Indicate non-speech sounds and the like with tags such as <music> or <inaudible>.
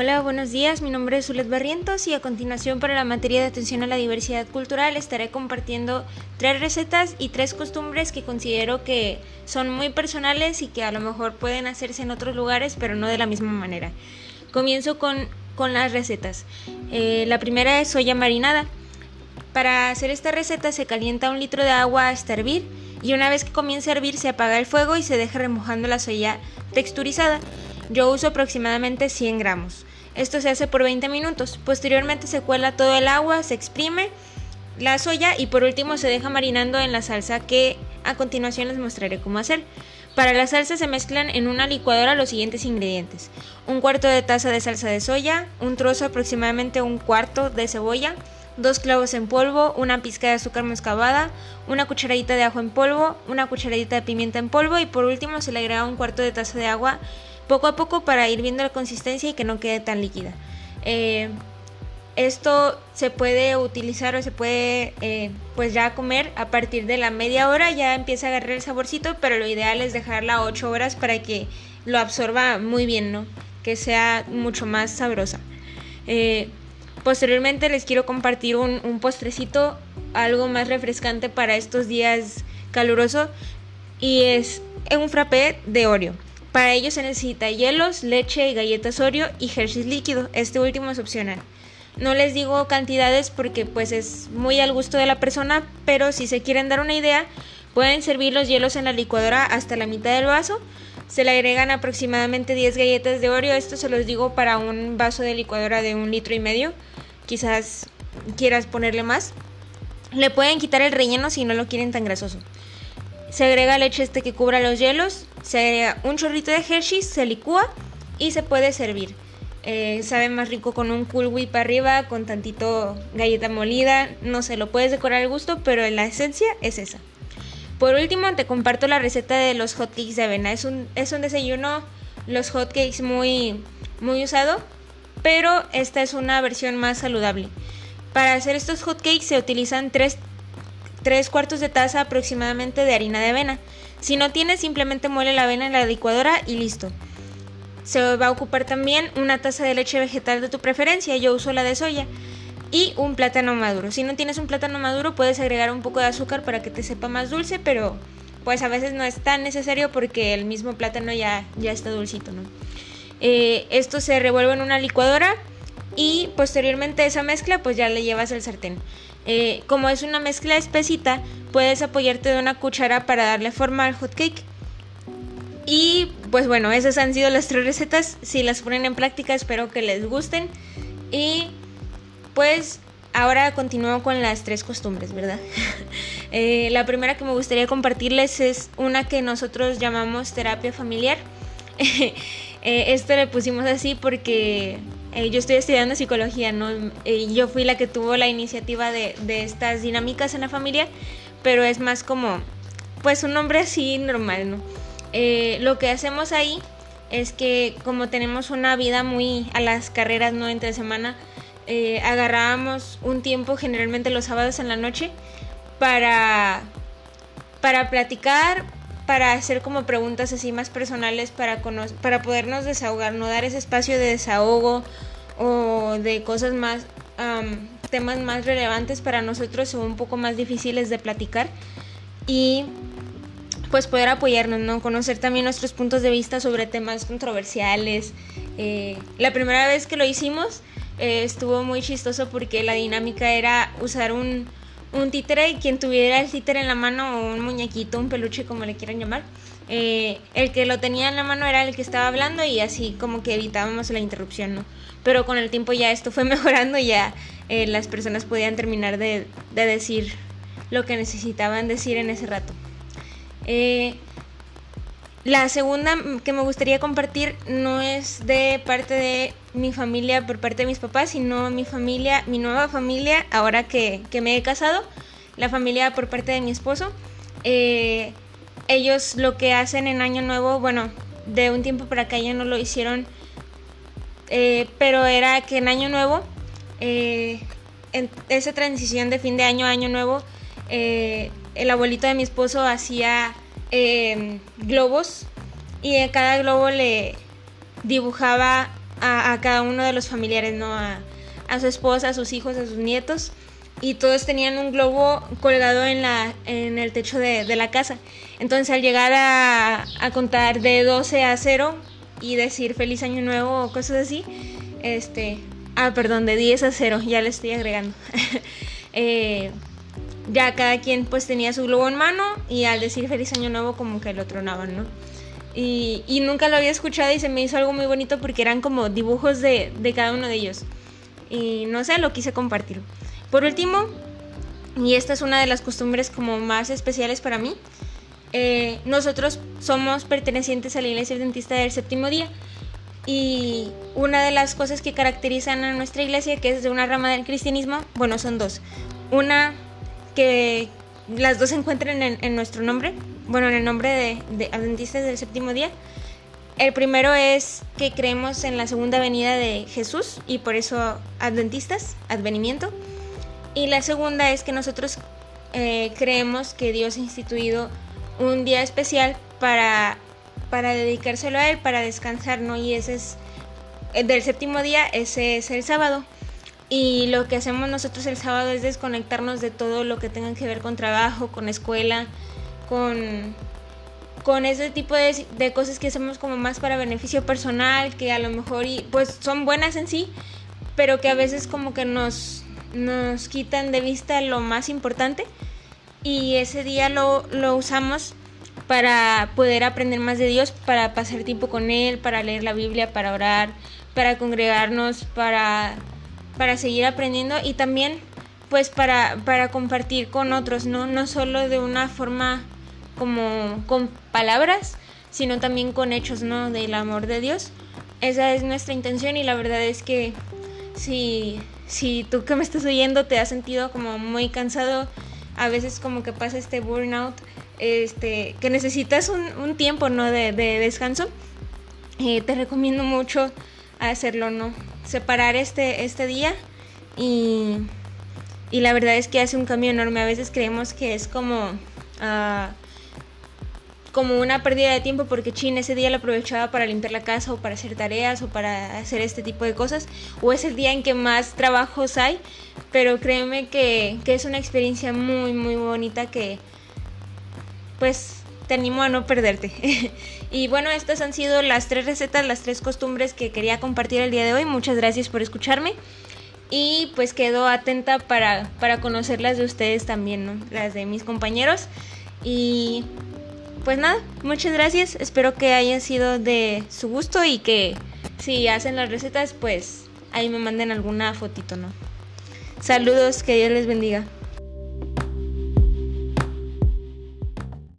Hola, buenos días. Mi nombre es Zulet Barrientos y a continuación para la materia de atención a la diversidad cultural estaré compartiendo tres recetas y tres costumbres que considero que son muy personales y que a lo mejor pueden hacerse en otros lugares, pero no de la misma manera. Comienzo con, con las recetas. Eh, la primera es soya marinada. Para hacer esta receta se calienta un litro de agua hasta hervir y una vez que comience a hervir se apaga el fuego y se deja remojando la soya texturizada. Yo uso aproximadamente 100 gramos. Esto se hace por 20 minutos. Posteriormente se cuela todo el agua, se exprime la soya y por último se deja marinando en la salsa que a continuación les mostraré cómo hacer. Para la salsa se mezclan en una licuadora los siguientes ingredientes. Un cuarto de taza de salsa de soya, un trozo aproximadamente un cuarto de cebolla, dos clavos en polvo, una pizca de azúcar mascabada, una cucharadita de ajo en polvo, una cucharadita de pimienta en polvo y por último se le agrega un cuarto de taza de agua poco a poco para ir viendo la consistencia y que no quede tan líquida. Eh, esto se puede utilizar o se puede eh, pues ya comer a partir de la media hora, ya empieza a agarrar el saborcito, pero lo ideal es dejarla 8 horas para que lo absorba muy bien, ¿no? Que sea mucho más sabrosa. Eh, posteriormente les quiero compartir un, un postrecito, algo más refrescante para estos días calurosos y es un frappé de Oreo. Para ello se necesita hielos, leche y galletas Oreo y Hershey's líquido. Este último es opcional. No les digo cantidades porque pues es muy al gusto de la persona, pero si se quieren dar una idea, pueden servir los hielos en la licuadora hasta la mitad del vaso. Se le agregan aproximadamente 10 galletas de Oreo. Esto se los digo para un vaso de licuadora de un litro y medio. Quizás quieras ponerle más. Le pueden quitar el relleno si no lo quieren tan grasoso. Se agrega leche este que cubra los hielos, se agrega un chorrito de Hershey, se licúa y se puede servir. Eh, sabe más rico con un Cool Whip arriba, con tantito galleta molida. No sé, lo puedes decorar al gusto, pero la esencia es esa. Por último, te comparto la receta de los hotcakes de avena. Es un, es un desayuno, los hotcakes muy, muy usado, pero esta es una versión más saludable. Para hacer estos hotcakes se utilizan tres 3 cuartos de taza aproximadamente de harina de avena. Si no tienes, simplemente muele la avena en la licuadora y listo. Se va a ocupar también una taza de leche vegetal de tu preferencia, yo uso la de soya, y un plátano maduro. Si no tienes un plátano maduro, puedes agregar un poco de azúcar para que te sepa más dulce, pero pues a veces no es tan necesario porque el mismo plátano ya, ya está dulcito, ¿no? Eh, esto se revuelve en una licuadora y posteriormente esa mezcla pues ya le llevas al sartén. Eh, como es una mezcla espesita, puedes apoyarte de una cuchara para darle forma al hot cake. Y pues bueno, esas han sido las tres recetas. Si las ponen en práctica, espero que les gusten. Y pues ahora continúo con las tres costumbres, ¿verdad? <laughs> Eh, la primera que me gustaría compartirles es una que nosotros llamamos terapia familiar. <laughs> Eh, esto le pusimos así porque eh, yo estoy estudiando psicología, ¿no? Eh, yo fui la que tuvo la iniciativa de, estas dinámicas en la familia, pero es más como, pues un nombre así normal, ¿no? Lo que hacemos ahí es que como tenemos una vida muy a las carreras, ¿no? Entre semana, agarrábamos un tiempo, generalmente los sábados en la noche, para, para platicar, para hacer como preguntas así más personales para, para podernos desahogar, no dar ese espacio de desahogo o de cosas más, temas más relevantes para nosotros o un poco más difíciles de platicar y pues poder apoyarnos, ¿no? Conocer también nuestros puntos de vista sobre temas controversiales. Eh, la primera vez que lo hicimos eh, estuvo muy chistoso porque la dinámica era usar un, un títere y quien tuviera el títere en la mano o un muñequito, un peluche como le quieran llamar, eh, el que lo tenía en la mano era el que estaba hablando y así como que evitábamos la interrupción, ¿no? Pero con el tiempo ya esto fue <laughs> mejorando y ya eh, las personas podían terminar de, de, decir lo que necesitaban decir en ese rato. Eh, la segunda que me gustaría compartir no es de parte de mi familia por parte de mis papás, sino mi familia, mi nueva familia, ahora que, me he casado, la familia por parte de mi esposo. Eh, ellos lo que hacen en Año Nuevo, bueno, de un tiempo para acá ya no lo hicieron, eh, pero era que en Año Nuevo, eh, en esa transición de fin de año a Año Nuevo, el abuelito de mi esposo hacía globos y en cada globo le dibujaba a, cada uno de los familiares, ¿no? A, su esposa, a sus hijos, a sus nietos. Y todos tenían un globo colgado en, la, en el techo de, la casa. Entonces al llegar a, a, contar de 12 a 0 y decir feliz año nuevo o cosas así, este... Ah, perdón, de 10 a 0, ya le estoy agregando. <laughs> eh, ya cada quien pues tenía su globo en mano y al decir feliz año nuevo como que lo tronaban, ¿no? Y, y, nunca lo había escuchado y se me hizo algo muy bonito porque eran como dibujos de, de cada uno de ellos. Y no sé, lo quise compartir. Por último, y esta es una de las costumbres como más especiales para mí, eh, nosotros somos pertenecientes a la iglesia adventista del séptimo día. Y una de las cosas que caracterizan a nuestra iglesia, que es de una rama del cristianismo, bueno, son dos. Una que las dos se encuentran en, nuestro nombre, bueno, en el nombre de, de, Adventistas del Séptimo Día. El primero es que creemos en la segunda venida de Jesús y por eso Adventistas, advenimiento. Y la segunda es que nosotros eh, creemos que Dios ha instituido un día especial para, para dedicárselo a Él, para descansar, ¿no? Y ese es, del séptimo día, ese es el sábado. Y lo que hacemos nosotros el sábado es desconectarnos de todo lo que tenga que ver con trabajo, con escuela, con, con ese tipo de, de, cosas que hacemos como más para beneficio personal, que a lo mejor y, pues son buenas en sí, pero que a veces como que nos, nos quitan de vista lo más importante. Y ese día lo, lo usamos para poder aprender más de Dios, para pasar tiempo con Él, para leer la Biblia, para orar, para congregarnos, para para seguir aprendiendo y también pues para, para compartir con otros, ¿no? No solo de una forma como con palabras, sino también con hechos, ¿no? Del amor de Dios. Esa es nuestra intención y la verdad es que si, si tú que me estás oyendo te has sentido como muy cansado, a veces como que pasa este burnout, este, que necesitas un, un tiempo, ¿no? De, de descanso, eh, te recomiendo mucho hacerlo, ¿no? Separar este, este día y, y, la verdad es que hace un cambio enorme. A veces creemos que es como, uh, como una pérdida de tiempo porque Chin ese día lo aprovechaba para limpiar la casa o para hacer tareas o para hacer este tipo de cosas. O es el día en que más trabajos hay. Pero créeme que, que es una experiencia muy, muy bonita que pues te animo a no perderte. <laughs> y bueno, estas han sido las tres recetas, las tres costumbres que quería compartir el día de hoy. Muchas gracias por escucharme. Y pues quedo atenta para, para conocerlas de ustedes también, ¿no? Las de mis compañeros. Y pues nada, muchas gracias. Espero que hayan sido de su gusto y que si hacen las recetas, pues ahí me manden alguna fotito, ¿no? Saludos, que Dios les bendiga.